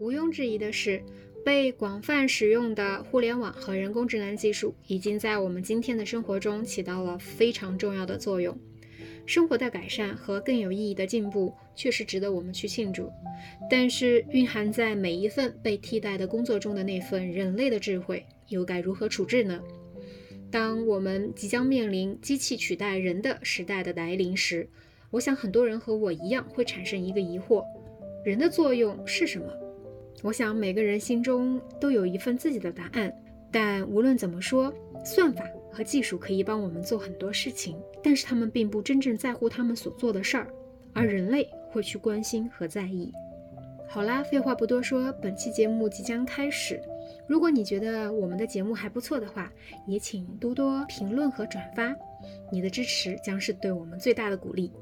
毋庸置疑的是，被广泛使用的互联网和人工智能技术已经在我们今天的生活中起到了非常重要的作用。生活的改善和更有意义的进步确实值得我们去庆祝，但是蕴含在每一份被替代的工作中的那份人类的智慧，又该如何处置呢？当我们即将面临机器取代人的时代的来临时，我想很多人和我一样会产生一个疑惑：人的作用是什么？我想每个人心中都有一份自己的答案，但无论怎么说，算法。和技术可以帮我们做很多事情，但是他们并不真正在乎他们所做的事儿，而人类会去关心和在意。好啦，废话不多说，本期节目即将开始。如果你觉得我们的节目还不错的话，也请多多评论和转发，你的支持将是对我们最大的鼓励。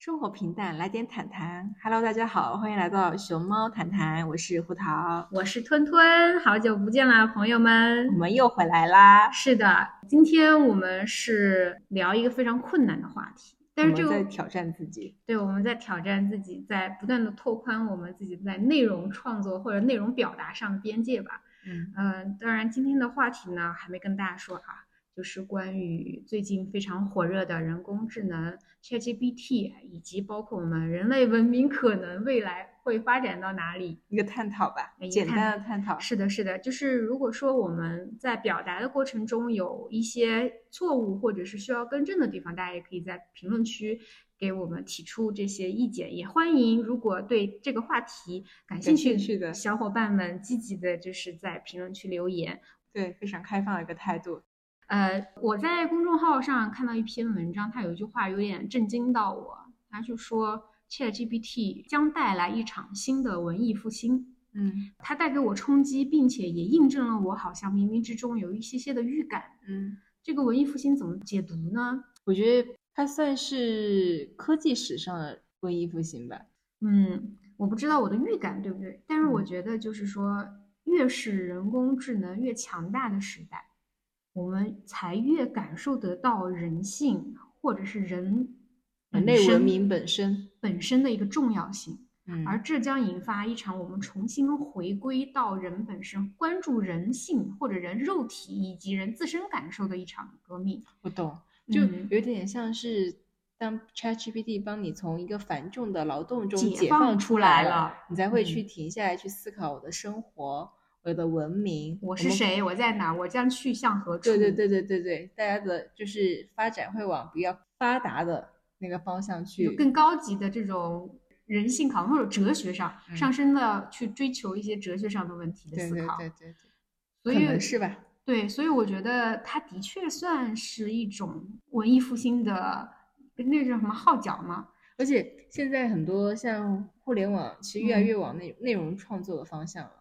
生活平淡，来点谈谈。Hello，大家好，欢迎来到熊猫谈谈，我是胡桃，我是吞吞，好久不见啦，朋友们，我们又回来啦。是的，今天我们是聊一个非常困难的话题，但是这个在挑战自己，对，我们在挑战自己，在不断的拓宽我们自己在内容创作或者内容表达上的边界吧。嗯嗯，当然今天的话题呢，还没跟大家说啊。就是关于最近非常火热的人工智能 ChatGPT，以及包括我们人类文明可能未来会发展到哪里一个探讨吧，简单的探讨。是的，是的，就是如果说我们在表达的过程中有一些错误或者是需要更正的地方，大家也可以在评论区给我们提出这些意见。也欢迎如果对这个话题感兴趣的小伙伴们积极的就是在评论区留言。对，非常开放的一个态度。呃，我在公众号上看到一篇文章，它有一句话有点震惊到我，他就说 ChatGPT 将带来一场新的文艺复兴。嗯，它带给我冲击，并且也印证了我好像冥冥之中有一些些的预感。嗯，这个文艺复兴怎么解读呢？我觉得它算是科技史上的文艺复兴吧。嗯，我不知道我的预感对不对，但是我觉得就是说，越是人工智能越强大的时代。我们才越感受得到人性，或者是人人类文明本身本身的一个重要性，嗯，而这将引发一场我们重新回归到人本身，关注人性或者人肉体以及人自身感受的一场革命。我懂，就有点像是当 ChatGPT 帮你从一个繁重的劳动中解放出来了，你才会去停下来去思考我的生活。我的文明，我是谁？我在哪？我将去向何处？对对对对对对，大家的就是发展会往比较发达的那个方向去，更高级的这种人性考或者哲学上上升的去追求一些哲学上的问题的思考。对对对对对，所以是吧？对，所以我觉得它的确算是一种文艺复兴的那叫什么号角嘛。而且现在很多像互联网，其实越来越往内内容创作的方向了。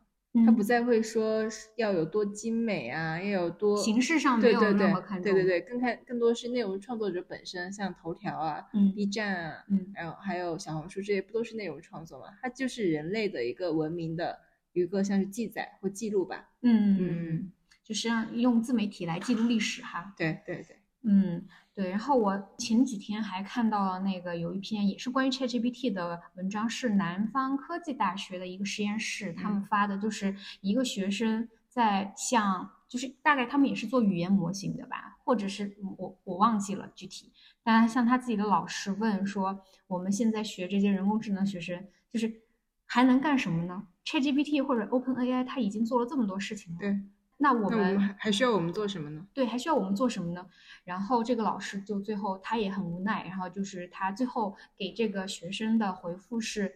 他不再会说要有多精美啊，要有多形式上没有那么看重，对对对，更看更多是内容创作者本身，像头条啊、B 站啊，嗯，然后还有小红书这些，不都是内容创作嘛？它就是人类的一个文明的一个像是记载或记录吧，嗯。嗯，就是让用自媒体来记录历史哈，对对对，嗯。对，然后我前几天还看到了那个有一篇也是关于 ChatGPT 的文章，是南方科技大学的一个实验室他们发的，就是一个学生在向，就是大概他们也是做语言模型的吧，或者是我我忘记了具体，但向他自己的老师问说，我们现在学这些人工智能学生，就是还能干什么呢？ChatGPT 或者 OpenAI 它已经做了这么多事情了。对。那我们还需要我们做什么呢？对，还需要我们做什么呢？然后这个老师就最后他也很无奈，然后就是他最后给这个学生的回复是：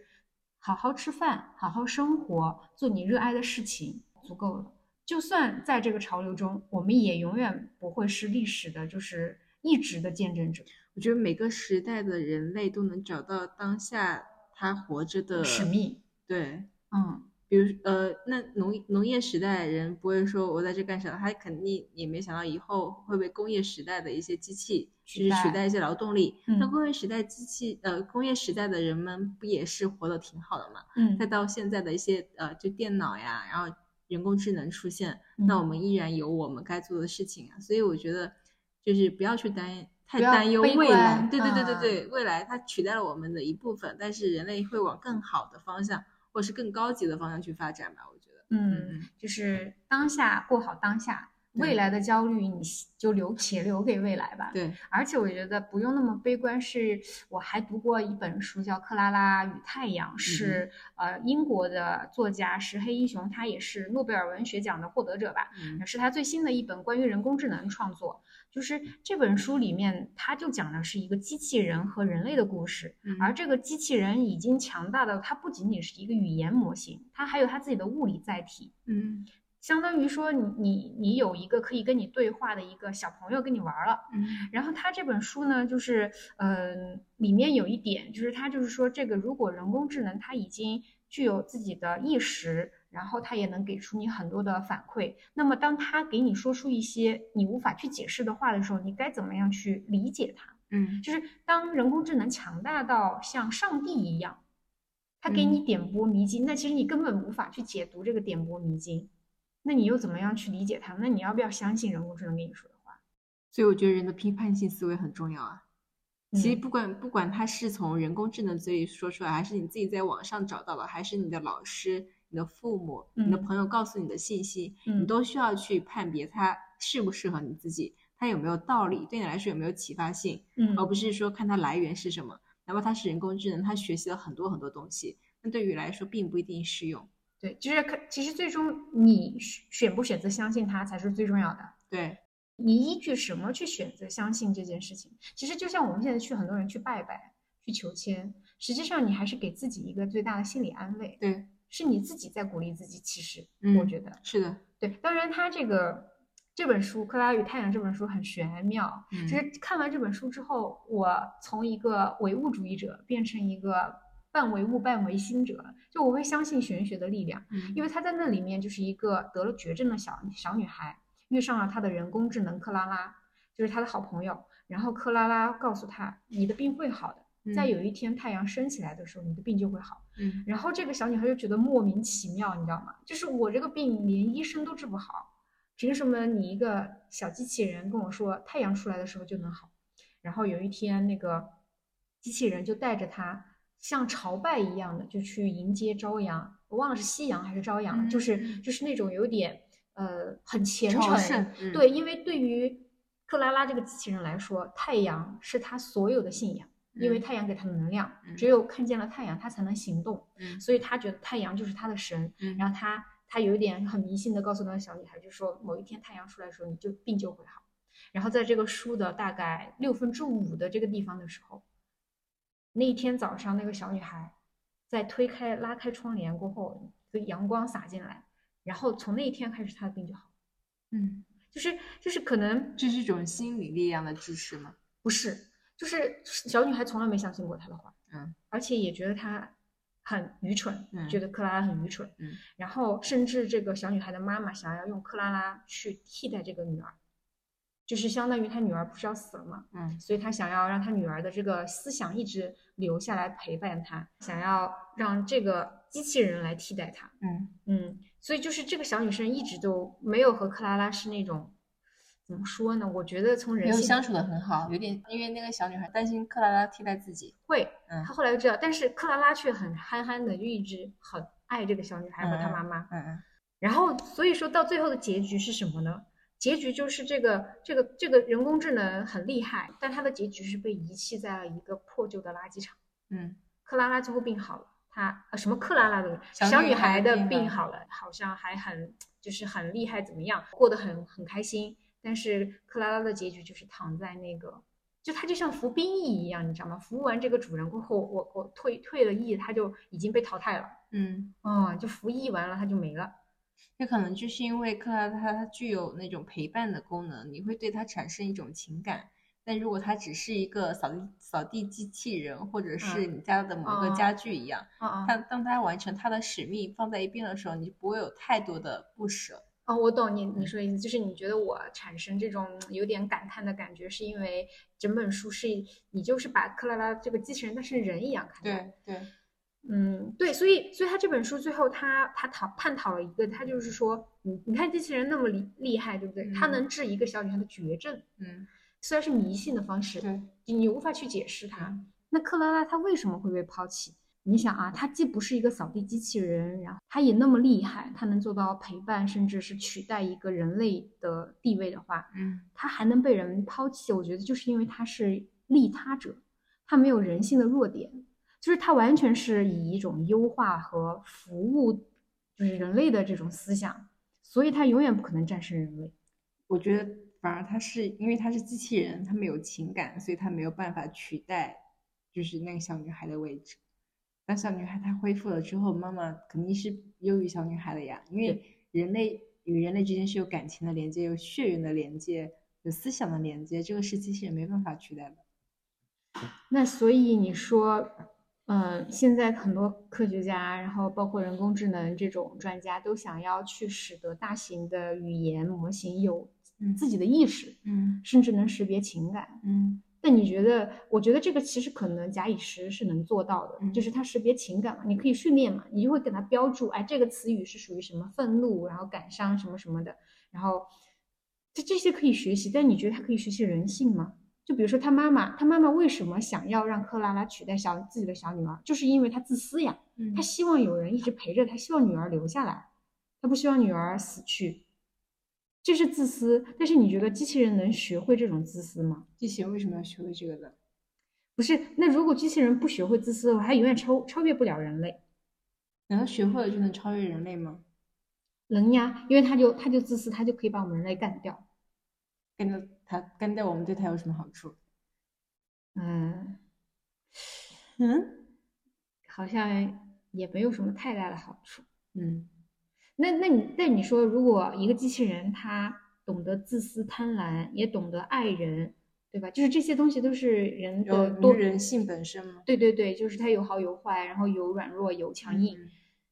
好好吃饭，好好生活，做你热爱的事情，足够了。就算在这个潮流中，我们也永远不会是历史的，就是一直的见证者。我觉得每个时代的人类都能找到当下他活着的使命。对，嗯。比如呃，那农农业时代人不会说我在这干啥，他肯定也没想到以后会被工业时代的一些机器就是取代一些劳动力。那工业时代机器呃，工业时代的人们不也是活得挺好的嘛？嗯。再到现在的一些呃，就电脑呀，然后人工智能出现，那我们依然有我们该做的事情啊。所以我觉得就是不要去担太担忧未来。对对对对对，未来它取代了我们的一部分，但是人类会往更好的方向，或是更高级的方向去发展吧？我觉得，嗯，就是当下过好当下。未来的焦虑，你就留且留给未来吧。对，而且我觉得不用那么悲观。是我还读过一本书，叫《克拉拉与太阳》，是呃英国的作家石黑一雄，他也是诺贝尔文学奖的获得者吧？嗯，是他最新的一本关于人工智能创作。就是这本书里面，它就讲的是一个机器人和人类的故事。而这个机器人已经强大到，它不仅仅是一个语言模型，它还有它自己的物理载体。嗯。相当于说，你你你有一个可以跟你对话的一个小朋友跟你玩了，嗯，然后它这本书呢，就是嗯，里面有一点，就是它就是说，这个如果人工智能它已经具有自己的意识，然后他也能给出你很多的反馈，那么当他给你说出一些你无法去解释的话的时候，你该怎么样去理解他？嗯，就是当人工智能强大到像上帝一样，他给你点拨迷津，那其实你根本无法去解读这个点拨迷津。那你又怎么样去理解它？那你要不要相信人工智能跟你说的话？所以我觉得人的批判性思维很重要啊。其实不管不管他是从人工智能嘴里说出来，还是你自己在网上找到的，还是你的老师、你的父母、你的朋友告诉你的信息，你都需要去判别它适不适合你自己，它有没有道理，对你来说有没有启发性，嗯，而不是说看它来源是什么。哪怕它是人工智能，它学习了很多很多东西，那对于来说并不一定适用。对，就是可其实最终你选不选择相信它才是最重要的。对，你依据什么去选择相信这件事情？其实就像我们现在去很多人去拜拜、去求签，实际上你还是给自己一个最大的心理安慰。对，是你自己在鼓励自己。其实我觉得是的。对，当然他这个这本书《克拉与太阳》这本书很玄妙。嗯，就是看完这本书之后，我从一个唯物主义者变成一个。半唯物半唯心者，就我会相信玄学的力量，因为他在那里面就是一个得了绝症的小小女孩，遇上了她的人工智能克拉拉，就是他的好朋友。然后克拉拉告诉他，你的病会好的，在有一天太阳升起来的时候，你的病就会好。嗯，然后这个小女孩就觉得莫名其妙，你知道吗？就是我这个病连医生都治不好，凭什么你一个小机器人跟我说太阳出来的时候就能好？然后有一天那个机器人就带着她。像朝拜一样的，就去迎接朝阳，我忘了是夕阳还是朝阳，就是就是那种有点呃很虔诚，对，因为对于克拉拉这个机器人来说，太阳是他所有的信仰，因为太阳给他的能量，只有看见了太阳，他才能行动，所以他觉得太阳就是他的神，然后他他有一点很迷信的告诉那个小女孩，就说某一天太阳出来的时候，你就病就会好，然后在这个书的大概六分之五的这个地方的时候。那一天早上，那个小女孩在推开、拉开窗帘过后，个阳光洒进来，然后从那一天开始，她的病就好。嗯，就是就是可能这是一种心理力量的支持吗？不是，就是小女孩从来没相信过他的话，嗯，而且也觉得他很愚蠢，觉得克拉拉很愚蠢，嗯，然后甚至这个小女孩的妈妈想要用克拉拉去替代这个女儿。就是相当于他女儿不是要死了嘛，嗯，所以他想要让他女儿的这个思想一直留下来陪伴他，想要让这个机器人来替代他，嗯。嗯，所以就是这个小女生一直都没有和克拉拉是那种怎么说呢？我觉得从人性相处的很好，有点因为那个小女孩担心克拉拉替代自己，会，嗯，她后来就知道，但是克拉拉却很憨憨的，就一直很爱这个小女孩和她妈妈，嗯嗯，然后所以说到最后的结局是什么呢？结局就是这个这个这个人工智能很厉害，但它的结局是被遗弃在了一个破旧的垃圾场。嗯，克拉拉最后病好了，她呃什么克拉拉的小女孩的病好了，好像还很就是很厉害，怎么样过得很很开心。但是克拉拉的结局就是躺在那个，就它就像服兵役一样，你知道吗？服务完这个主人过后，我我退退了役，他就已经被淘汰了。嗯，哦，就服役完了他就没了。那可能就是因为克拉拉它具有那种陪伴的功能，你会对它产生一种情感。但如果它只是一个扫地扫地机器人，或者是你家的某个家具一样，它当它完成它的使命放在一边的时候，你就不会有太多的不舍。哦，我懂你你说的意思，就是你觉得我产生这种有点感叹的感觉，是因为整本书是你就是把克拉拉这个机器人当成人一样看待。对对。嗯，对，所以，所以他这本书最后，他他讨探讨了一个，他就是说，你你看机器人那么厉厉害，对不对？他能治一个小女孩的绝症，嗯，虽然是迷信的方式，对，你无法去解释它。那克拉拉她为什么会被抛弃？你想啊，她既不是一个扫地机器人，然后她也那么厉害，她能做到陪伴，甚至是取代一个人类的地位的话，嗯，她还能被人抛弃？我觉得就是因为她是利他者，她没有人性的弱点，就是她完全是以一种优化和服务，就是人类的这种思想，所以她永远不可能战胜人类。我觉得。反而他是因为他是机器人，他没有情感，所以他没有办法取代，就是那个小女孩的位置。当小女孩她恢复了之后，妈妈肯定是优于小女孩的呀。因为人类与人类之间是有感情的连接，有血缘的连接，有思想的连接，这个是机器人没办法取代的。那所以你说，嗯，现在很多科学家，然后包括人工智能这种专家，都想要去使得大型的语言模型有。自己的意识，嗯，甚至能识别情感，嗯。但你觉得？我觉得这个其实可能假以时是能做到的，就是它识别情感嘛，你可以训练嘛，你就会给它标注，哎，这个词语是属于什么愤怒，然后感伤什么什么的，然后这这些可以学习。但你觉得它可以学习人性吗？就比如说他妈妈，他妈妈为什么想要让克拉拉取代小自己的小女儿？就是因为他自私呀，他希望有人一直陪着他，希望女儿留下来，他不希望女儿死去。这是自私，但是你觉得机器人能学会这种自私吗？机器人为什么要学会这个呢？不是，那如果机器人不学会自私的话，它永远超超越不了人类。难道学会了就能超越人类吗？能呀，因为它就它就自私，它就可以把我们人类干掉。干掉它，干掉我们对它有什么好处？嗯嗯，好像也没有什么太大的好处。嗯。那那你那你说，如果一个机器人它懂得自私贪婪，也懂得爱人，对吧？就是这些东西都是人的多人性本身吗？对对对，就是它有好有坏，然后有软弱有强硬。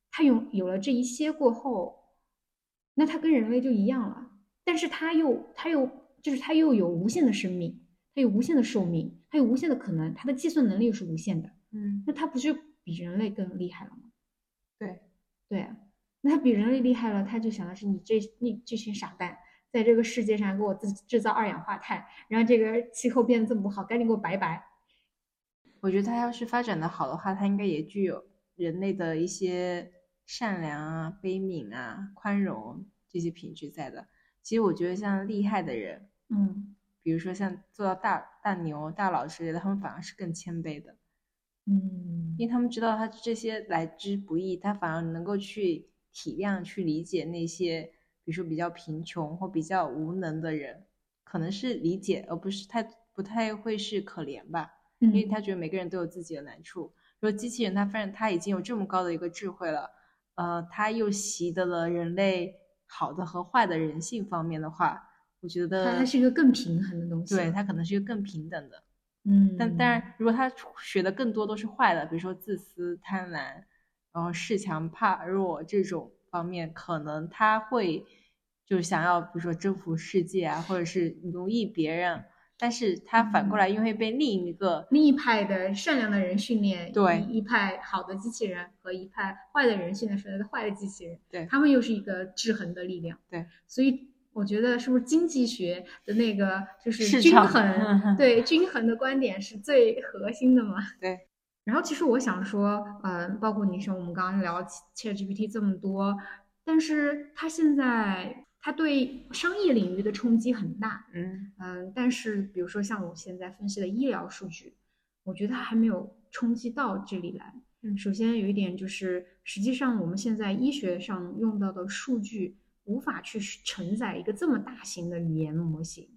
它有有了这一些过后，那它跟人类就一样了。但是它又它又就是它又有无限的生命，它有无限的寿命，它有无限的可能，它的计算能力又是无限的。嗯，那它不就比人类更厉害了吗？对对。那他比人类厉害了，他就想的是你这你这群傻蛋，在这个世界上给我自制造二氧化碳，让这个气候变得这么不好，赶紧给我拜拜。我觉得他要是发展的好的话，他应该也具有人类的一些善良啊、悲悯啊、宽容这些品质在的。其实我觉得像厉害的人，嗯，比如说像做到大大牛、大佬之类的，他们反而是更谦卑的，嗯，因为他们知道他这些来之不易，他反而能够去。体谅去理解那些，比如说比较贫穷或比较无能的人，可能是理解，而不是太不太会是可怜吧，因为他觉得每个人都有自己的难处。如果机器人他发现他已经有这么高的一个智慧了，呃，他又习得了人类好的和坏的人性方面的话，我觉得他是一个更平衡的东西。对他可能是一个更平等的，嗯。但当然，如果他学的更多都是坏的，比如说自私、贪婪。然后恃强怕弱这种方面，可能他会就想要，比如说征服世界啊，或者是奴役别人。但是他反过来又会被另一个另一派的善良的人训练，对一派好的机器人和一派坏的人训练出来的坏的机器人，对他们又是一个制衡的力量。对，所以我觉得是不是经济学的那个就是均衡，对均衡的观点是最核心的嘛？对。然后其实我想说，嗯，包括你说我们刚刚聊 ChatGPT 这么多，但是它现在它对商业领域的冲击很大，嗯嗯，但是比如说像我现在分析的医疗数据，我觉得它还没有冲击到这里来。嗯，首先有一点就是，实际上我们现在医学上用到的数据无法去承载一个这么大型的语言模型。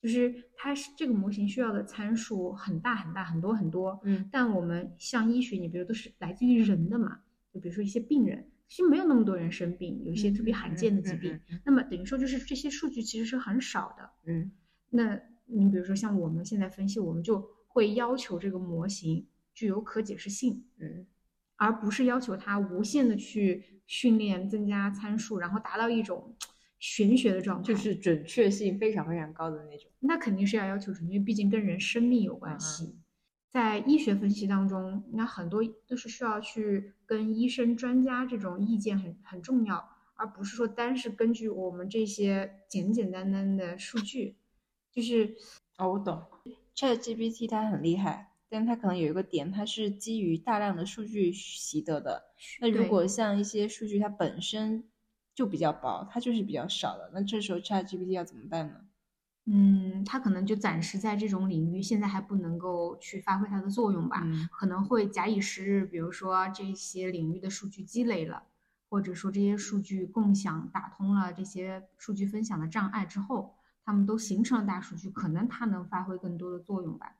就是它是这个模型需要的参数很大很大很多很多，嗯，但我们像医学，你比如都是来自于人的嘛，就比如说一些病人，其实没有那么多人生病，有一些特别罕见的疾病，那么等于说就是这些数据其实是很少的，嗯，那你比如说像我们现在分析，我们就会要求这个模型具有可解释性，嗯，而不是要求它无限的去训练增加参数，然后达到一种。玄学的状态就是准确性非常非常高的那种，那肯定是要要求准确，毕竟跟人生命有关系。在医学分析当中，那很多都是需要去跟医生、专家这种意见很很重要，而不是说单是根据我们这些简简单单的数据。就是哦，我懂，ChatGPT 它很厉害，但它可能有一个点，它是基于大量的数据习得的。那如果像一些数据它本身就比较薄，它就是比较少的，那这时候 ChatGPT 要怎么办呢？嗯，它可能就暂时在这种领域，现在还不能够去发挥它的作用吧。可能会假以时日，比如说这些领域的数据积累了，或者说这些数据共享打通了这些数据分享的障碍之后，他们都形成了大数据，可能它能发挥更多的作用吧。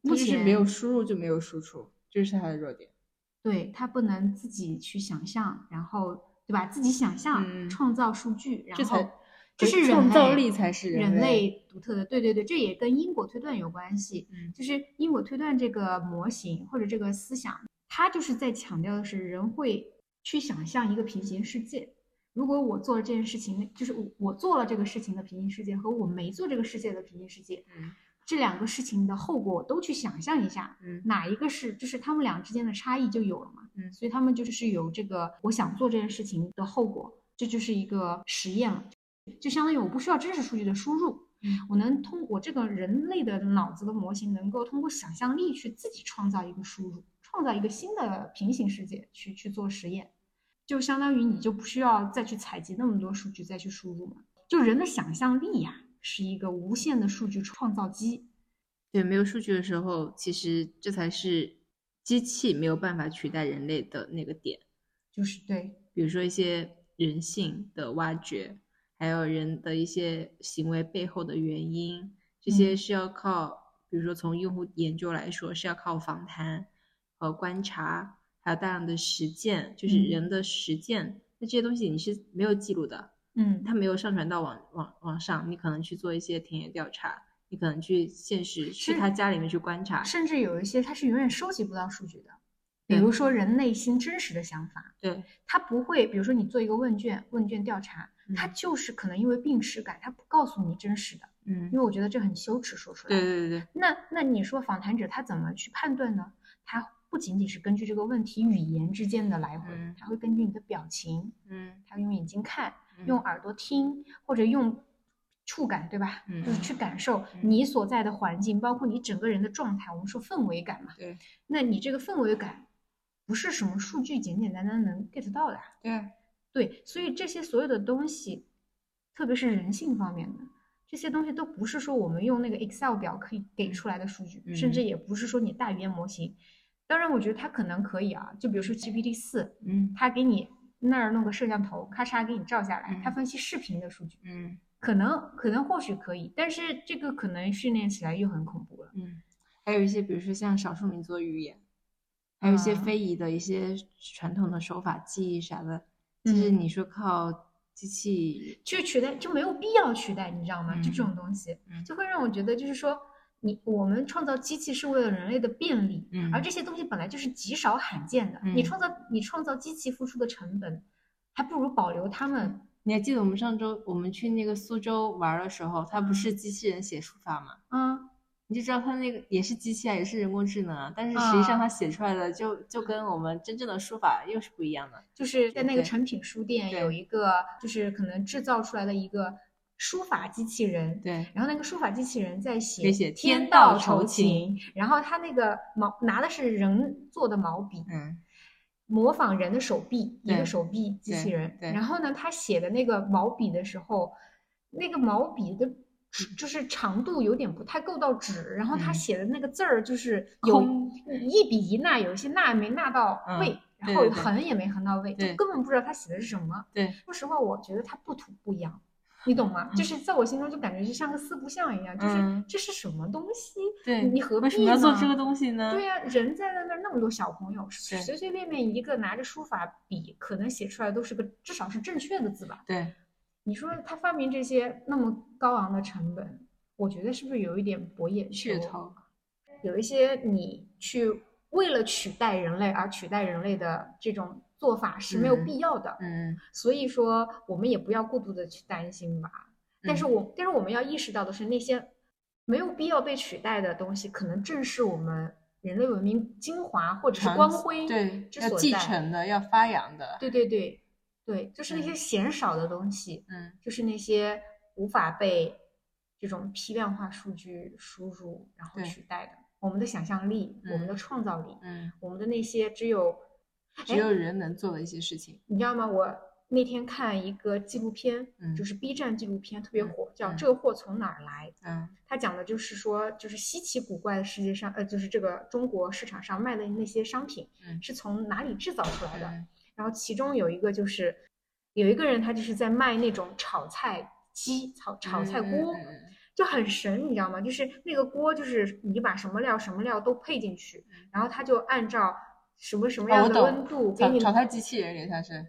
目前没有输入就没有输出，这是它的弱点。对，它不能自己去想象，然后对吧？自己想象创造数据，然后。这是创造力才是人类独特的，对对对，这也跟因果推断有关系。嗯，就是因果推断这个模型或者这个思想，它就是在强调的是人会去想象一个平行世界。如果我做了这件事情，就是我做了这个事情的平行世界和我没做这个世界的平行世界，嗯，这两个事情的后果我都去想象一下，嗯，哪一个是就是他们俩之间的差异就有了嘛，嗯，所以他们就是有这个我想做这件事情的后果，这就是一个实验了。就相当于我不需要真实数据的输入，我能通我这个人类的脑子的模型，能够通过想象力去自己创造一个输入，创造一个新的平行世界去去做实验，就相当于你就不需要再去采集那么多数据再去输入嘛。就人的想象力呀，是一个无限的数据创造机。对，没有数据的时候，其实这才是机器没有办法取代人类的那个点，就是对，比如说一些人性的挖掘。还有人的一些行为背后的原因，这些是要靠，比如说从用户研究来说，是要靠访谈和观察，还有大量的实践，就是人的实践。那这些东西你是没有记录的，嗯，它没有上传到网网网上，你可能去做一些田野调查，你可能去现实去他家里面去观察，甚至有一些他是永远收集不到数据的。比如说人内心真实的想法，对他不会，比如说你做一个问卷，问卷调查，他就是可能因为病耻感，他不告诉你真实的，嗯，因为我觉得这很羞耻说出来。对对对对。那那你说访谈者他怎么去判断呢？他不仅仅是根据这个问题语言之间的来回，他会根据你的表情，嗯，他用眼睛看，用耳朵听，或者用触感，对吧？嗯，就是去感受你所在的环境，包括你整个人的状态。我们说氛围感嘛，对，那你这个氛围感。不是什么数据简简单单能 get 到的，对对，所以这些所有的东西，特别是人性方面的这些东西，都不是说我们用那个 Excel 表可以给出来的数据，甚至也不是说你大语言模型。当然，我觉得它可能可以啊，就比如说 GPT 四，嗯，它给你那儿弄个摄像头，咔嚓给你照下来，它分析视频的数据，嗯，可能可能或许可以，但是这个可能训练起来又很恐怖了，嗯，还有一些比如说像少数民族语言。还有一些非遗的一些传统的手法、技艺啥的，就是你说靠机器去取代就没有必要取代，你知道吗？就这种东西，就会让我觉得，就是说，你我们创造机器是为了人类的便利，嗯而这些东西本来就是极少罕见的。你创造你创造机器付出的成本，还不如保留它们。你还记得我们上周我们去那个苏州玩的时候，它不是机器人写书法吗？嗯。你就知道它那个也是机器啊，也是人工智能啊，但是实际上它写出来的就就跟我们真正的书法又是不一样的。就是在那个成品书店有一个，就是可能制造出来的一个书法机器人。对。然后那个书法机器人在写写天道酬勤，然后他那个毛拿的是人做的毛笔，嗯，模仿人的手臂，一个手臂机器人。对。然后呢，他写的那个毛笔的时候，那个毛笔的。就是长度有点不太够到纸，然后他写的那个字儿就是有一笔一捺，有一些捺没捺到位，然后横也没横到位，就根本不知道他写的是什么。对，说实话，我觉得他不土不洋，你懂吗？就是在我心中就感觉就像个四不像一样，就是这是什么东西？对，你何必为什么要做这个东西呢？对呀，人在那那那么多小朋友，随随便便一个拿着书法笔，可能写出来都是个至少是正确的字吧？对。你说他发明这些那么高昂的成本，我觉得是不是有一点博眼球头？有一些你去为了取代人类而取代人类的这种做法是没有必要的。嗯，所以说我们也不要过度的去担心吧。但是我但是我们要意识到的是，那些没有必要被取代的东西，可能正是我们人类文明精华或者是光辉对要继承的、要发扬的。对对对。对，就是那些嫌少的东西，嗯，就是那些无法被，这种批量化数据输入然后取代的。我们的想象力，我们的创造力，嗯，我们的那些只有只有人能做的一些事情，你知道吗？我那天看一个纪录片，嗯，就是 B 站纪录片，特别火，叫《这个货从哪儿来》。嗯，它讲的就是说，就是稀奇古怪的世界上，呃，就是这个中国市场上卖的那些商品，嗯，是从哪里制造出来的？然后其中有一个就是有一个人，他就是在卖那种炒菜机、炒炒菜锅。就很神，你知道吗？就是那个锅，就是你把什么料什么料都配进去，然后它就按照什么什么样的温度给你炒菜机器人给它是，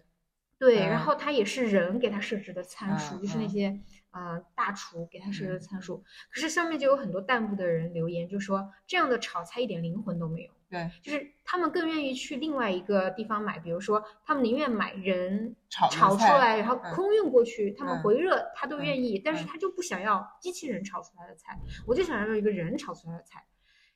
对，然后它也是人给它设置的参数，就是那些呃大厨给它设置的参数。可是上面就有很多弹幕的人留言，就说这样的炒菜一点灵魂都没有。对，就是他们更愿意去另外一个地方买，比如说他们宁愿买人炒炒出来，然后空运过去，他们回热他都愿意，但是他就不想要机器人炒出来的菜，我就想要一个人炒出来的菜。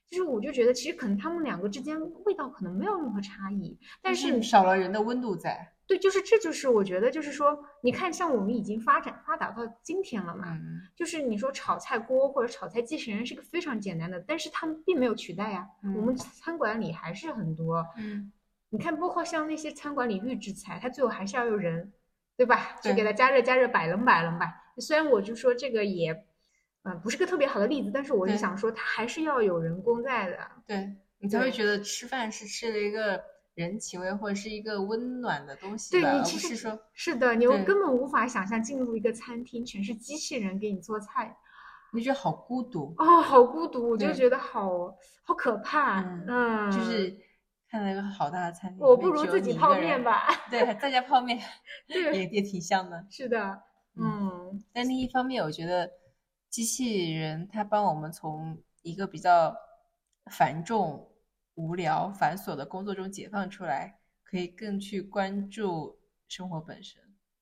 就是我就觉得其实可能他们两个之间味道可能没有任何差异，但是少了人的温度在。对，就是这就是我觉得，就是说，你看，像我们已经发展发达到今天了嘛，就是你说炒菜锅或者炒菜机器人是个非常简单的，但是他们并没有取代呀。我们餐馆里还是很多，嗯，你看，包括像那些餐馆里预制菜，它最后还是要有人，对吧？就给它加热加热，摆冷摆冷吧。虽然我就说这个也，嗯，不是个特别好的例子，但是我就想说，它还是要有人工在的。对你才会觉得吃饭是吃了一个。人情味或者是一个温暖的东西，对你其实说是的，你根本无法想象进入一个餐厅全是机器人给你做菜，你觉得好孤独。哦，好孤独，我就觉得好好可怕，嗯，就。是看到一个好大的餐厅，我不如自己泡面吧，对，在家泡面，对，也也挺香的，是的，嗯，但另一方面，我觉得机器人它帮我们从一个比较繁重。无聊繁琐的工作中解放出来，可以更去关注生活本身。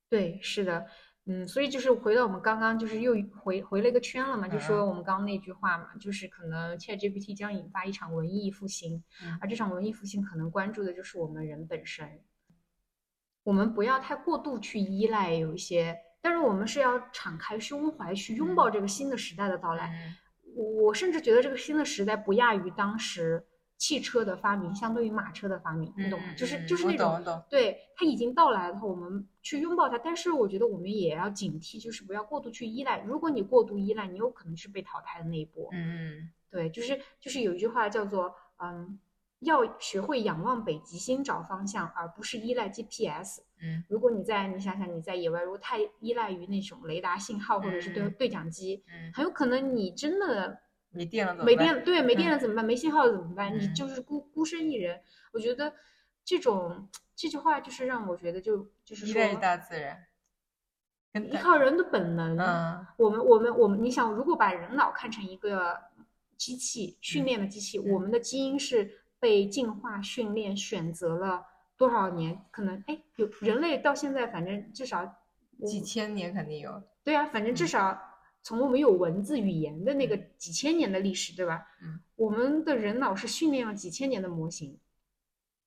对，是的，嗯，所以就是回到我们刚刚，就是又回回了一个圈了嘛，就说我们刚刚那句话嘛，就是可能 ChatGPT 将引发一场文艺复兴，而这场文艺复兴可能关注的就是我们人本身。我们不要太过度去依赖有一些，但是我们是要敞开胸怀去拥抱这个新的时代的到来。我甚至觉得这个新的时代不亚于当时。汽车的发明相对于马车的发明，你懂吗？就是就是那种，对，它已经到来了，我们去拥抱它。但是我觉得我们也要警惕，就是不要过度去依赖。如果你过度依赖，你有可能是被淘汰的那一波。嗯，对，就是就是有一句话叫做，嗯，要学会仰望北极星找方向，而不是依赖 GPS。嗯，如果你在你想想你在野外，如果太依赖于那种雷达信号或者是对对讲机，很有可能你真的。没电了怎么没电对，没电了怎么办？没信号了怎么办？你就是孤孤身一人。我觉得这种这句话就是让我觉得就就是说，依赖大自然，依靠人的本能。嗯，我们我们我们，你想，如果把人脑看成一个机器训练的机器，我们的基因是被进化训练选择了多少年？可能哎，有人类到现在，反正至少几千年肯定有。对啊，反正至少。从我们有文字语言的那个几千年的历史，对吧？嗯，我们的人脑是训练了几千年的模型，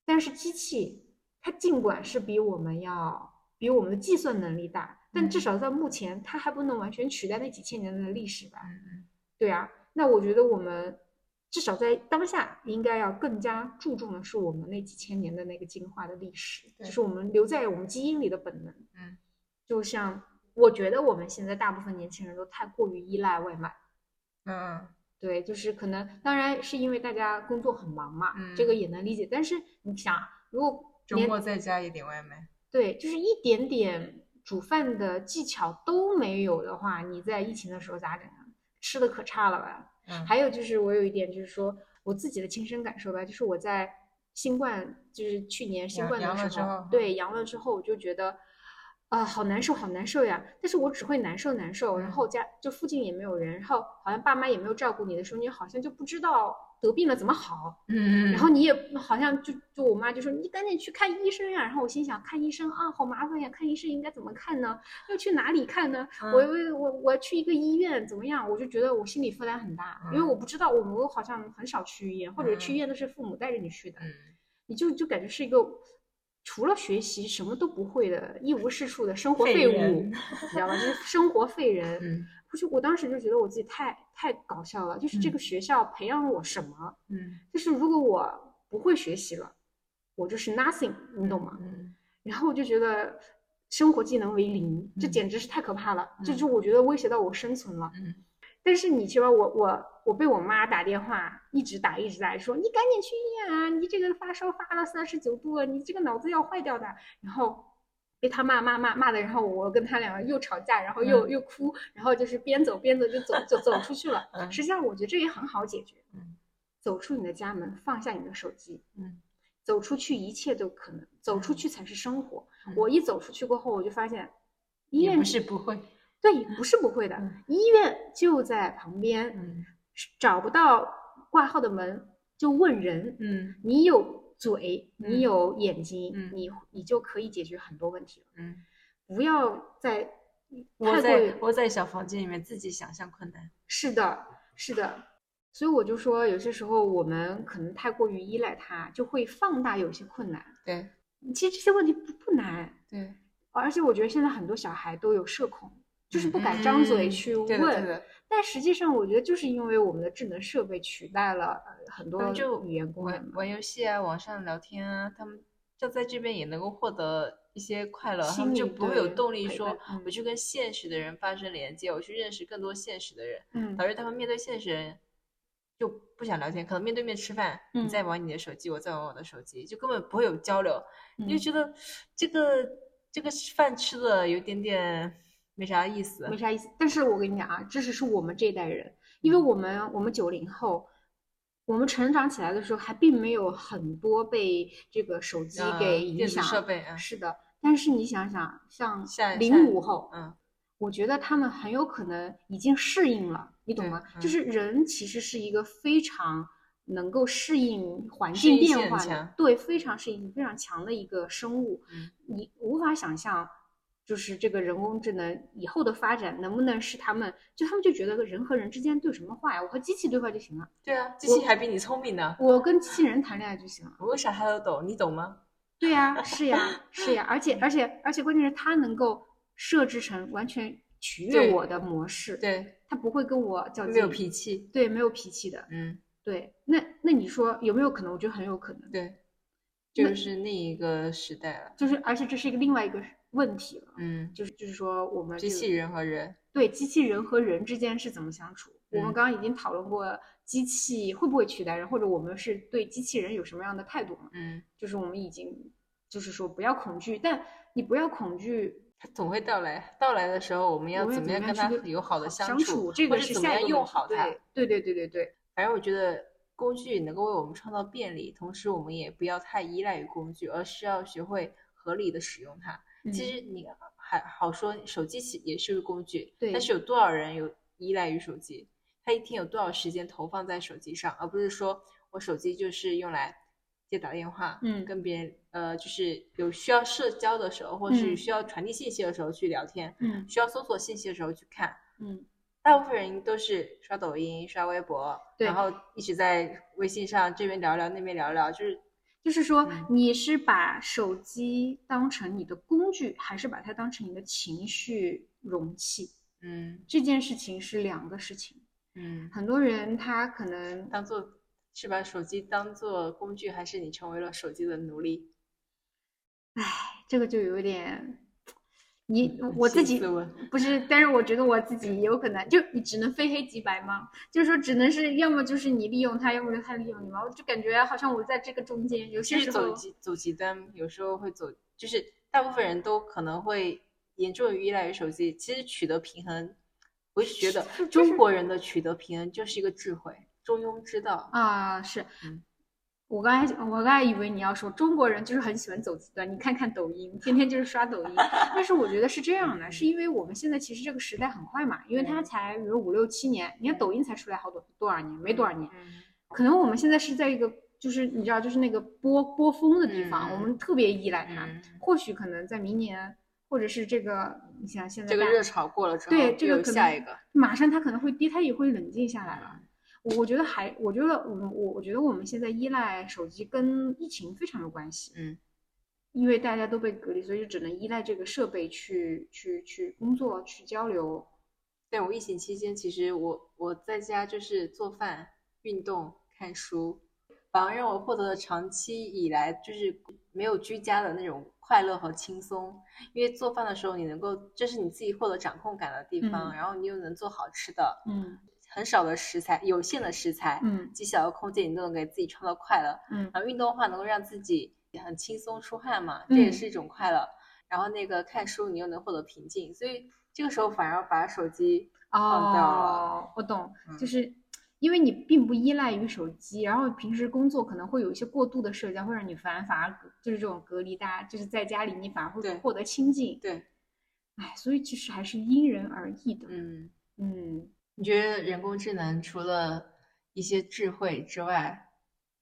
但是机器它尽管是比我们要比我们的计算能力大，但至少在目前它还不能完全取代那几千年的历史吧？嗯对啊，那我觉得我们至少在当下应该要更加注重的是我们那几千年的那个进化的历史，就是我们留在我们基因里的本能。嗯，就像。我觉得我们现在大部分年轻人都太过于依赖外卖。嗯，对，就是可能，当然是因为大家工作很忙嘛，这个也能理解。但是你想，如果周末再加一点外卖，对，就是一点点煮饭的技巧都没有的话，你在疫情的时候咋整啊？吃的可差了吧？嗯。还有就是我有一点就是说我自己的亲身感受吧，就是我在新冠，就是去年新冠的时候，对，阳了之后我就觉得。啊，好难受，好难受呀！但是我只会难受难受，然后家就附近也没有人，然后好像爸妈也没有照顾你的时候，你好像就不知道得病了怎么好。嗯然后你也好像就就我妈就说你赶紧去看医生呀，然后我心想看医生啊，好麻烦呀，看医生应该怎么看呢？要去哪里看呢？我我我我去一个医院怎么样？我就觉得我心理负担很大，因为我不知道，我们好像很少去医院，或者去医院都是父母带着你去的，嗯你就就感觉是一个。除了学习什么都不会的一无是处的生活废物，你知道吧？就是生活废人，我就我当时就觉得我自己太太搞笑了，就是这个学校培养了我什么？嗯，就是如果我不会学习了，我就是 nothing，你懂吗？嗯，然后我就觉得生活技能为零，这简直是太可怕了，这就我觉得威胁到我生存了。嗯，但是你知道，我我我被我妈打电话，一直打一直打，说你赶紧去医院啊，你这个发烧发了三十九度，你这个脑子要坏掉的。然后被他骂骂骂骂的，然后我跟他两个又吵架，然后又又哭，然后就是边走边走就走走走出去了。实际上，我觉得这也很好解决。嗯，走出你的家门，放下你的手机。嗯。走出去，一切都可能。走出去才是生活。我一走出去过后，我就发现，医院不是不会，对，不是不会的。医院就在旁边，找不到挂号的门就问人。嗯，你有嘴，你有眼睛，你你就可以解决很多问题了。嗯，不要再窝在窝在小房间里面自己想象困难。是的，是的。所以我就说，有些时候我们可能太过于依赖它，就会放大有些困难。对，其实这些问题不不难。对，而且我觉得现在很多小孩都有社恐，就是不敢张嘴去问。但实际上，我觉得就是因为我们的智能设备取代了很多语言功能，玩游戏啊，网上聊天啊，他们就在这边也能够获得一些快乐，他们就不会有动力说我去跟现实的人发生连接，我去认识更多现实的人，嗯，导致他们面对现实人。就不想聊天，可能面对面吃饭，你在玩你的手机，我在玩我的手机，就根本不会有交流。你就觉得这个这个饭吃的有点点没啥意思，没啥意思。但是我跟你讲啊，这是是我们这一代人，因为我们我们九零后，我们成长起来的时候还并没有很多被这个手机给影响。设备是的，但是你想想，像零五后，嗯。我觉得他们很有可能已经适应了，你懂吗？就是人其实是一个非常能够适应环境变化的，对，非常适应非常强的一个生物。你无法想象，就是这个人工智能以后的发展能不能是他们，就他们就觉得人和人之间对什么话呀？我和机器对话就行了。对啊，机器还比你聪明呢。我跟机器人谈恋爱就行了。我为啥他都懂？你懂吗？对呀，是呀，是呀，而且而且而且关键是他能够。设置成完全取悦我的模式，对他不会跟我较劲，没有脾气，对，没有脾气的，嗯，对。那那你说有没有可能？我觉得很有可能，对，就是那一个时代了，就是而且这是一个另外一个问题了，嗯，就是就是说我们机器人和人，对，机器人和人之间是怎么相处？我们刚刚已经讨论过机器会不会取代人，或者我们是对机器人有什么样的态度嘛？嗯，就是我们已经就是说不要恐惧，但你不要恐惧。它总会到来，到来的时候，我们要怎么样跟它友好的相处？这个是怎么样用好它？对对对对对。反正我觉得工具能够为我们创造便利，同时我们也不要太依赖于工具，而是要学会合理的使用它。其实你还好说，手机其也是个工具，但是有多少人有依赖于手机？他一天有多少时间投放在手机上，而不是说我手机就是用来。接打电话，嗯，跟别人，呃，就是有需要社交的时候，或是需要传递信息的时候去聊天，嗯，需要搜索信息的时候去看，嗯，大部分人都是刷抖音、刷微博，然后一直在微信上这边聊聊，那边聊聊，就是，就是说，你是把手机当成你的工具，还是把它当成你的情绪容器？嗯，这件事情是两个事情，嗯，很多人他可能当做。是把手机当做工具，还是你成为了手机的奴隶？唉，这个就有点，你我自己不是，但是我觉得我自己也有可能，就你只能非黑即白吗？就是说，只能是要么就是你利用他，要么就他利用你吗？我就感觉好像我在这个中间，有些时候走极走极端，有时候会走，就是大部分人都可能会严重依赖于手机。其实取得平衡，我是觉得中国人的取得平衡就是一个智慧。中庸之道啊，是我刚才我刚才以为你要说中国人就是很喜欢走极端，你看看抖音，天天就是刷抖音。但是我觉得是这样的，是因为我们现在其实这个时代很快嘛，因为它才比如五六七年，你看抖音才出来好多多少年，没多少年，可能我们现在是在一个就是你知道就是那个波波峰的地方，我们特别依赖它。或许可能在明年，或者是这个你想现在这个热潮过了之后，对这个可能下一个马上它可能会跌，它也会冷静下来了。我觉得还，我觉得我我我觉得我们现在依赖手机跟疫情非常有关系，嗯，因为大家都被隔离，所以就只能依赖这个设备去去去工作去交流。但我疫情期间，其实我我在家就是做饭、运动、看书，反而让我获得了长期以来就是没有居家的那种快乐和轻松。因为做饭的时候，你能够这是你自己获得掌控感的地方，然后你又能做好吃的，嗯，很少的食材，有限的食材，嗯，极小的空间，你都能给自己创造快乐，嗯。然后运动的话，能够让自己很轻松出汗嘛，这也是一种快乐。然后那个看书，你又能获得平静，所以这个时候反而把手机放掉了。我懂，就是因为你并不依赖于手机，然后平时工作可能会有一些过度的社交，会让你烦，反而就是这种隔离，大家就是在家里，你反而会获得清静。对，哎，所以其实还是因人而异的。嗯嗯，你觉得人工智能除了一些智慧之外？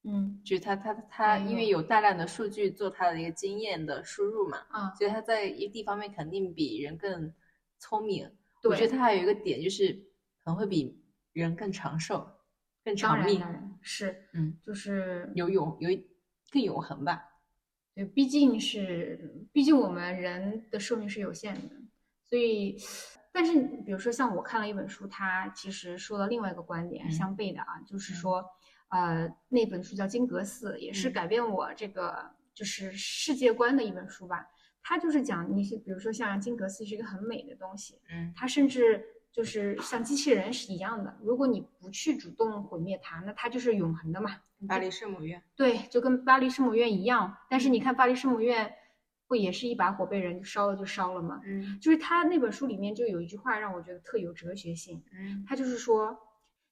嗯，就是他他他，因为有大量的数据做它的一个经验的输入嘛，啊，所以它在一地方面肯定比人更聪明。我觉得它还有一个点就是可能会比人更长寿、更长命。是，嗯，就是有永有更永恒吧。对，毕竟是毕竟我们人的寿命是有限的，所以，但是比如说像我看了一本书，它其实说了另外一个观点，相悖的啊，就是说。呃，那本书叫《金阁寺》，也是改变我这个就是世界观的一本书吧。它就是讲你，比如说像金阁寺是一个很美的东西，嗯，它甚至就是像机器人是一样的。如果你不去主动毁灭它，那它就是永恒的嘛。巴黎圣母院，对，就跟巴黎圣母院一样。但是你看巴黎圣母院，不也是一把火被人烧了就烧了吗？嗯，就是他那本书里面就有一句话让我觉得特有哲学性。嗯，他就是说，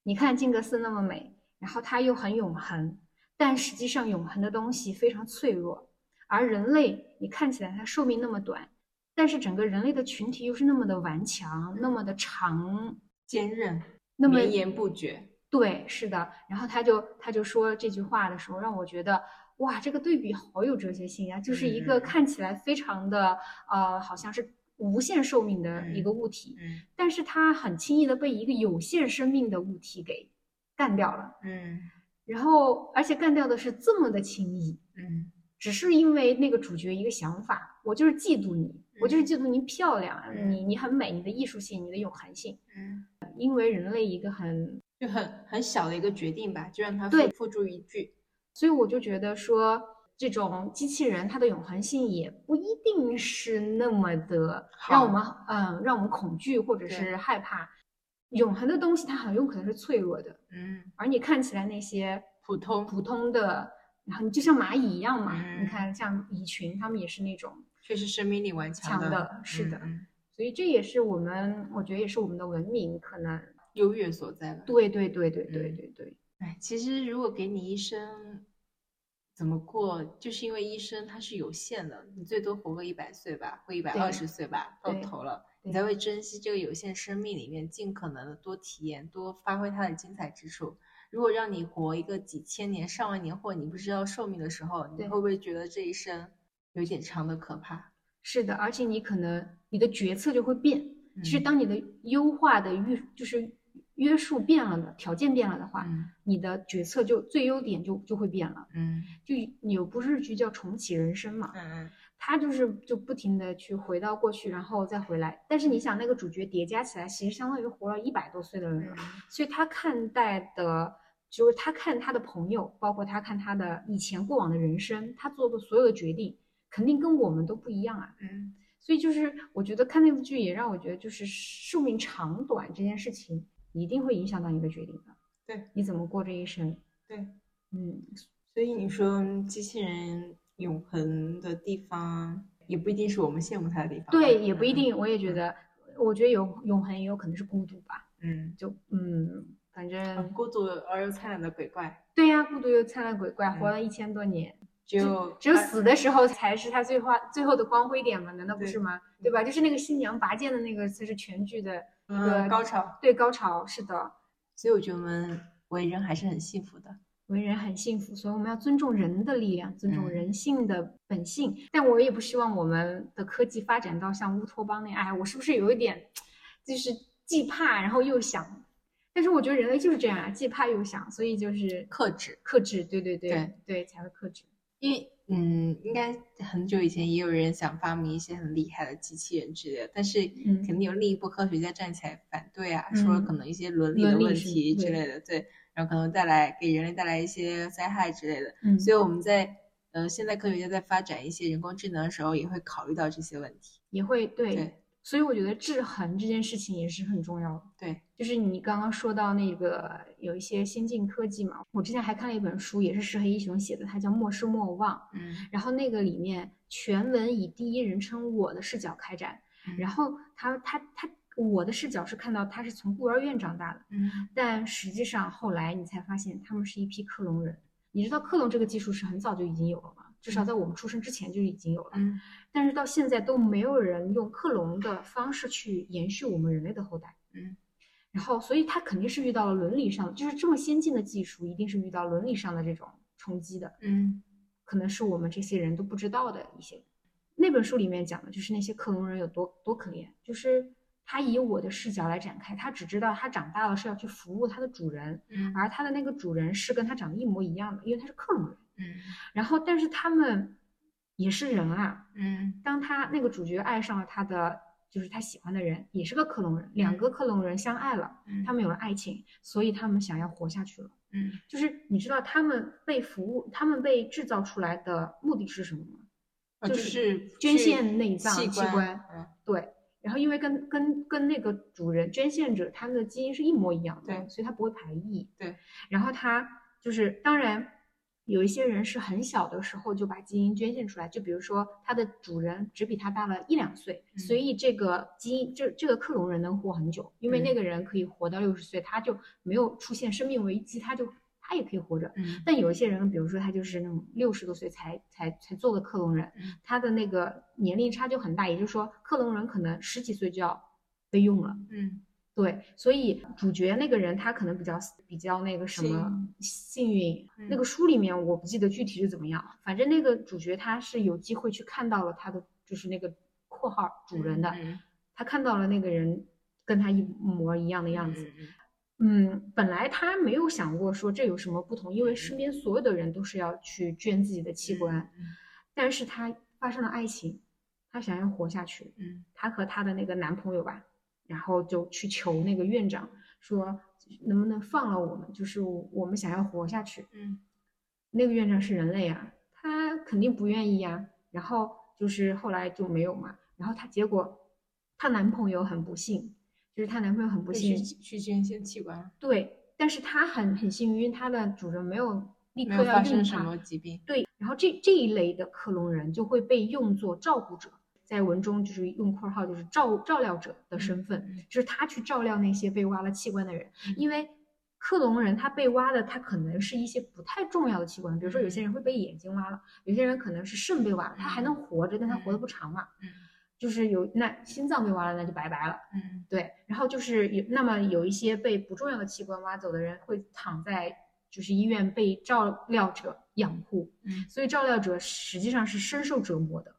你看金阁寺那么美。然后它又很永恒，但实际上永恒的东西非常脆弱，而人类，你看起来它寿命那么短，但是整个人类的群体又是那么的顽强，那么的长坚韧，那么绵延不绝。对，是的。然后他就他就说这句话的时候，让我觉得哇，这个对比好有哲学性啊！就是一个看起来非常的呃，好像是无限寿命的一个物体，嗯，但是它很轻易的被一个有限生命的物体给。干掉了，嗯，然后而且干掉的是这么的轻易，嗯，只是因为那个主角一个想法，我就是嫉妒你，我就是嫉妒你漂亮，你你很美，你的艺术性，你的永恒性，嗯，因为人类一个很就很很小的一个决定吧，就让他对付诸一炬，所以我就觉得说这种机器人它的永恒性也不一定是那么的让我们嗯让我们恐惧或者是害怕。永恒的东西，它很有可能是脆弱的，嗯，而你看起来那些普通。普通的，然后你就像蚂蚁一样嘛，你看像蚁群，它们也是那种确实生命力顽强的，是的，嗯，所以这也是我们，我觉得也是我们的文明可能优越所在吧。对对对对对对对。哎，其实如果给你一生怎么过，就是因为一生它是有限的，你最多活个一百岁吧，或一百二十岁吧，到头了。你才会珍惜这个有限生命里面，尽可能的多体验，多发挥它的精彩之处。如果让你活一个几千年、上万年，或你不知道寿命的时候，你会不会觉得这一生有点长的可怕？是的，而且你可能你的决策就会变。其实当你的优化的预就是约束变了的条件变了的话，你的决策就最优点就就会变了。嗯，就有部日剧叫《重启人生》嘛。嗯嗯。他就是就不停的去回到过去，然后再回来。但是你想，那个主角叠加起来，其实相当于活了一百多岁的人了。所以他看待的，就是他看他的朋友，包括他看他的以前过往的人生，他做的所有的决定，肯定跟我们都不一样啊。嗯。所以就是我觉得看那部剧也让我觉得，就是寿命长短这件事情一定会影响到你的决定的。对，你怎么过这一生？对，嗯。所以你说机器人。永恒的地方也不一定是我们羡慕它的地方，对，也不一定。我也觉得，我觉得有永恒也有可能是孤独吧。嗯，就嗯，反正孤独而又灿烂的鬼怪。对呀，孤独又灿烂鬼怪，活了一千多年，只有只有死的时候才是他最花最后的光辉点嘛？难道不是吗？对吧？就是那个新娘拔剑的那个才是全剧的一个高潮。对，高潮是的。所以我觉得我们为人还是很幸福的。为人很幸福，所以我们要尊重人的力量，尊重人性的本性。但我也不希望我们的科技发展到像乌托邦那样。哎，我是不是有一点，就是既怕然后又想？但是我觉得人类就是这样啊，既怕又想，所以就是克制，克制。对对对对，才会克制。因为嗯，应该很久以前也有人想发明一些很厉害的机器人之类的，但是肯定有另一波科学家站起来反对啊，说可能一些伦理的问题之类的，对，然后可能带来给人类带来一些灾害之类的。嗯，所以我们在呃现在科学家在发展一些人工智能的时候，也会考虑到这些问题，也会对。所以我觉得制衡这件事情也是很重要的。对，就是你刚刚说到那个有一些先进科技嘛，我之前还看了一本书，也是石黑一雄写的，他叫《莫失莫忘》。嗯，然后那个里面全文以第一人称我的视角开展，然后他他他我的视角是看到他是从孤儿院长大的，嗯，但实际上后来你才发现他们是一批克隆人。你知道克隆这个技术是很早就已经有了吗？至少在我们出生之前就已经有了，嗯，但是到现在都没有人用克隆的方式去延续我们人类的后代，嗯，然后所以他肯定是遇到了伦理上，就是这么先进的技术，一定是遇到伦理上的这种冲击的，嗯，可能是我们这些人都不知道的一些。那本书里面讲的就是那些克隆人有多多可怜，就是他以我的视角来展开，他只知道他长大了是要去服务他的主人，嗯，而他的那个主人是跟他长得一模一样的，因为他是克隆人。嗯，然后但是他们也是人啊，嗯，当他那个主角爱上了他的就是他喜欢的人，也是个克隆人，两个克隆人相爱了，他们有了爱情，所以他们想要活下去了，嗯，就是你知道他们被服务，他们被制造出来的目的是什么吗？就是捐献内脏器官，嗯。对，然后因为跟跟跟那个主人捐献者他们的基因是一模一样的，对，所以他不会排异，对，然后他就是当然。有一些人是很小的时候就把基因捐献出来，就比如说他的主人只比他大了一两岁，所以这个基因这这个克隆人能活很久，因为那个人可以活到六十岁，他就没有出现生命危机，他就他也可以活着。但有一些人，比如说他就是那种六十多岁才才才做的克隆人，他的那个年龄差就很大，也就是说克隆人可能十几岁就要被用了。嗯。对，所以主角那个人他可能比较比较那个什么幸运。那个书里面我不记得具体是怎么样，反正那个主角他是有机会去看到了他的就是那个括号主人的，他看到了那个人跟他一模一样的样子。嗯，本来他没有想过说这有什么不同，因为身边所有的人都是要去捐自己的器官，但是他发生了爱情，他想要活下去。嗯，他和他的那个男朋友吧。然后就去求那个院长说，能不能放了我们？就是我们想要活下去。嗯，那个院长是人类啊，他肯定不愿意呀。然后就是后来就没有嘛。然后她结果，她男朋友很不幸，就是她男朋友很不幸去捐献器官。对，但是她很很幸运，她的主人没有立刻要发生什么疾病。对，然后这这一类的克隆人就会被用作照顾者。在文中就是用括号，就是照照料者的身份，就是他去照料那些被挖了器官的人。因为克隆人他被挖的，他可能是一些不太重要的器官，比如说有些人会被眼睛挖了，有些人可能是肾被挖了，他还能活着，但他活得不长嘛。嗯，就是有那心脏被挖了，那就拜拜了。嗯，对。然后就是有那么有一些被不重要的器官挖走的人，会躺在就是医院被照料者养护。嗯，所以照料者实际上是深受折磨的。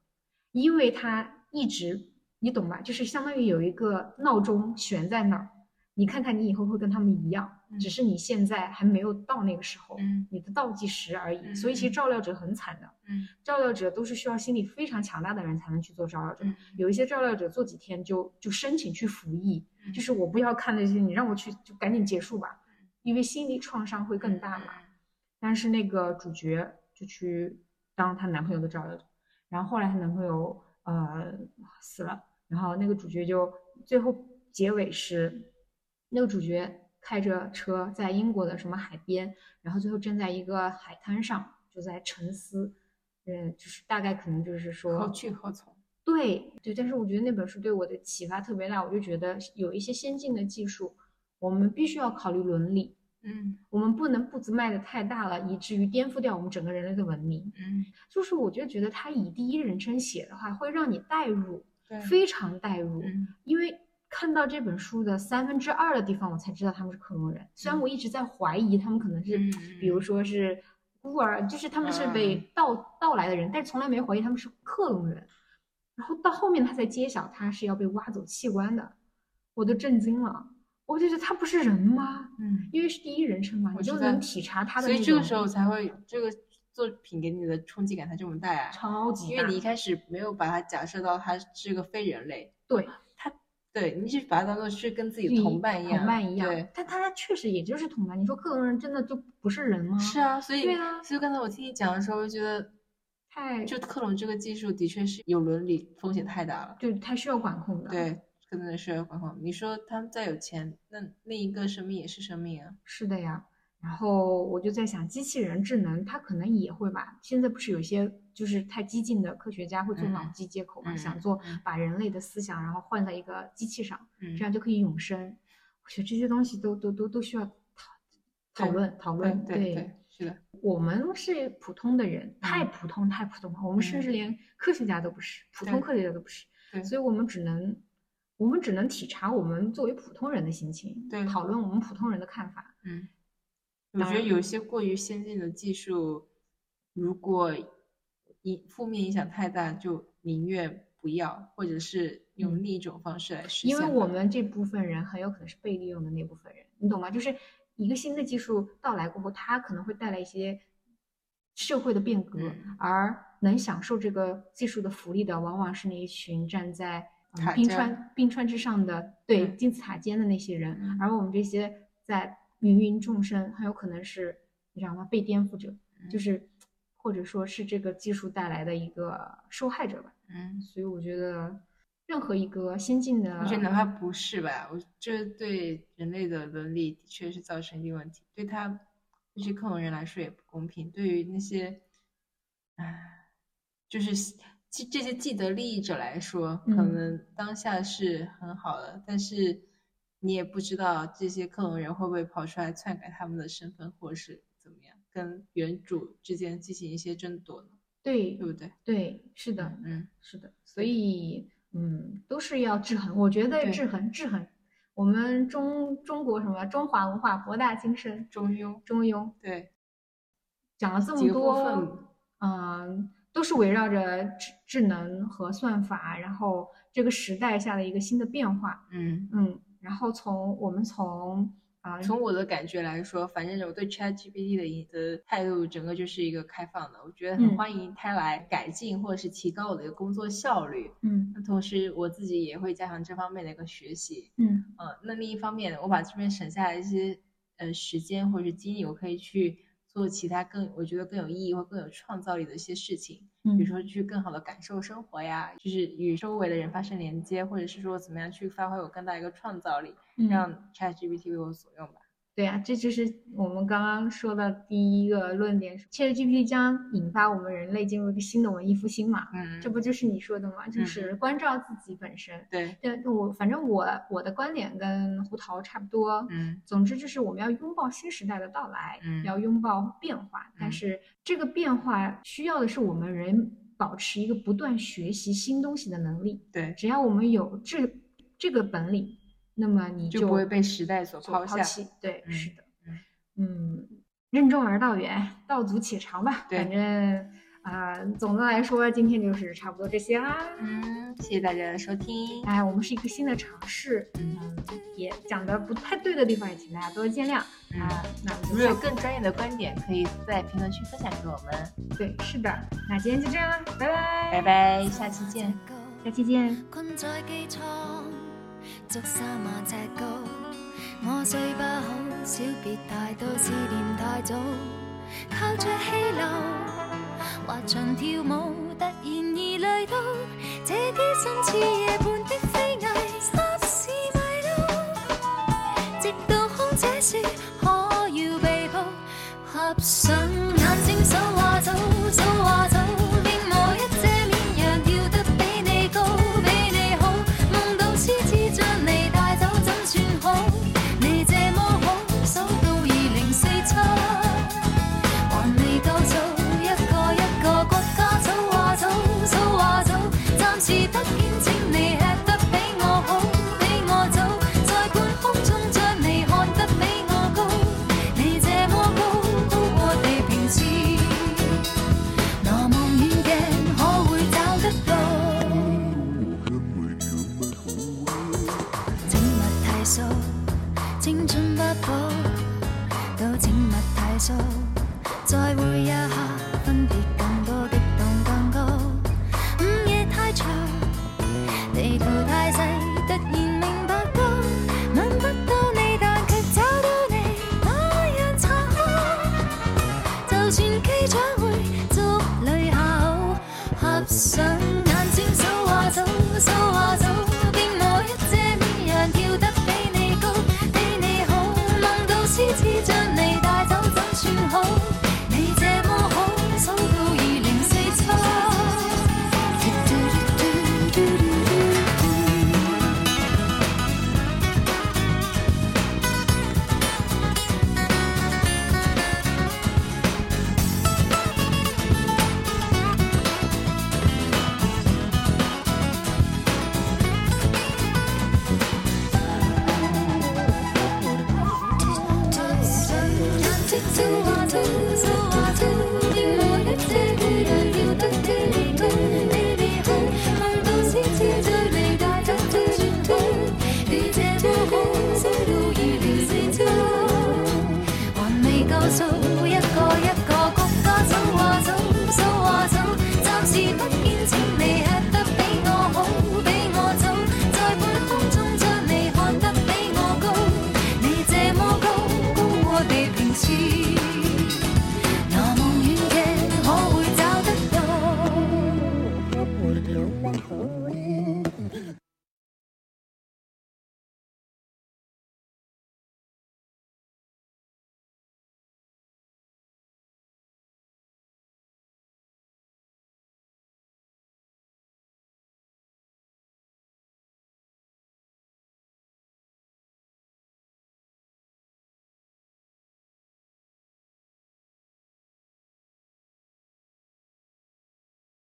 因为他一直，你懂吧？就是相当于有一个闹钟悬在那儿，你看看你以后会跟他们一样，只是你现在还没有到那个时候，你的倒计时而已。所以其实照料者很惨的，照料者都是需要心理非常强大的人才能去做照料者。有一些照料者做几天就就申请去服役，就是我不要看那些，你让我去就赶紧结束吧，因为心理创伤会更大嘛。但是那个主角就去当她男朋友的照料者。然后后来她男朋友呃死了，然后那个主角就最后结尾是，那个主角开着车在英国的什么海边，然后最后站在一个海滩上就在沉思，嗯，就是大概可能就是说何去何从？对对，但是我觉得那本书对我的启发特别大，我就觉得有一些先进的技术，我们必须要考虑伦理。嗯，我们不能步子迈的太大了，以至于颠覆掉我们整个人类的文明。嗯，就是我就觉得他以第一人称写的话，会让你代入，非常代入。因为看到这本书的三分之二的地方，我才知道他们是克隆人。虽然我一直在怀疑他们可能是，比如说是孤儿，就是他们是被盗盗来的人，但是从来没怀疑他们是克隆人。然后到后面他才揭晓他是要被挖走器官的，我都震惊了。我就觉得他不是人吗？嗯，因为是第一人称嘛，你就能体察他的。所以这个时候才会，这个作品给你的冲击感才这么大呀，超级，因为你一开始没有把它假设到他是个非人类，对他，对你是把它当做是跟自己的同伴一样，同伴一样，对，但他确实也就是同伴。你说克隆人真的就不是人吗？是啊，所以对啊，所以刚才我听你讲的时候，我觉得太就克隆这个技术的确是有伦理风险太大了，对太需要管控的，对，真的是。你说他们再有钱，那另一个生命也是生命啊，是的呀。然后我就在想，机器人智能它可能也会吧。现在不是有些就是太激进的科学家会做脑机接口嘛？想做把人类的思想然后换在一个机器上，这样就可以永生。我觉得这些东西都都都都需要讨讨论讨论。对，是的。我们是普通的人，太普通太普通了。我们甚至连科学家都不是，普通科学家都不是。所以我们只能我们只能体察我们作为普通人的心情，对讨论我们普通人的看法。嗯。我觉得有些过于先进的技术，如果影负面影响太大，就宁愿不要，或者是用另一种方式来实现。因为我们这部分人很有可能是被利用的那部分人，你懂吗？就是一个新的技术到来过后，它可能会带来一些社会的变革，而能享受这个技术的福利的，往往是那一群站在冰川冰川之上的对金字塔尖的那些人，而我们这些在。芸芸众生很有可能是，你知道吗？被颠覆者，就是 或者说是这个技术带来的一个受害者吧。嗯，所以我觉得任何一个先进的，我觉得哪怕不是吧，我这对人类的伦理的确是造成一定问题，对他这些克隆人来说也不公平。对于那些，唉，就是既这些既得利益者来说，可能当下是很好的，但是。你也不知道这些克隆人会不会跑出来篡改他们的身份，或是怎么样，跟原主之间进行一些争夺呢？对，对不对？对，是的，嗯，是的。所以，嗯，都是要制衡。我觉得制衡，制衡。我们中中国什么中华文化博大精深，中庸，中庸。对，讲了这么多，嗯，都是围绕着智智能和算法，然后这个时代下的一个新的变化。嗯嗯。然后从我们从啊，从我的感觉来说，反正我对 ChatGPT 的的态度，整个就是一个开放的，我觉得很欢迎它来改进或者是提高我的一个工作效率。嗯，那同时我自己也会加强这方面的一个学习。嗯嗯，那另一方面，我把这边省下来一些呃时间或者是精力，我可以去。做其他更我觉得更有意义或更有创造力的一些事情，比如说去更好的感受生活呀，就是与周围的人发生连接，或者是说怎么样去发挥我更大一个创造力，让 ChatGPT 为我所用吧。对呀，这就是我们刚刚说的第一个论点，ChatGPT 将引发我们人类进入一个新的文艺复兴嘛？嗯，这不就是你说的吗？就是关照自己本身。对，对，我反正我我的观点跟胡桃差不多。嗯，总之就是我们要拥抱新时代的到来，嗯，要拥抱变化，但是这个变化需要的是我们人保持一个不断学习新东西的能力。对，只要我们有这这个本领。那么你就不会被时代所抛弃。对，是的，嗯，任重而道远，道阻且长吧。反正啊，总的来说，今天就是差不多这些啦。嗯，谢谢大家的收听。哎，我们是一个新的尝试，嗯，也讲的不太对的地方，也请大家多多见谅啊。那如果有更专业的观点，可以在评论区分享给我们。对，是的。那今天就这样啦，拜拜，拜拜，下期见，下期见。足三万尺高，我睡不好，小别太多，思念太早，靠着气流，滑翔跳舞，突然而来到，这啲心似夜半的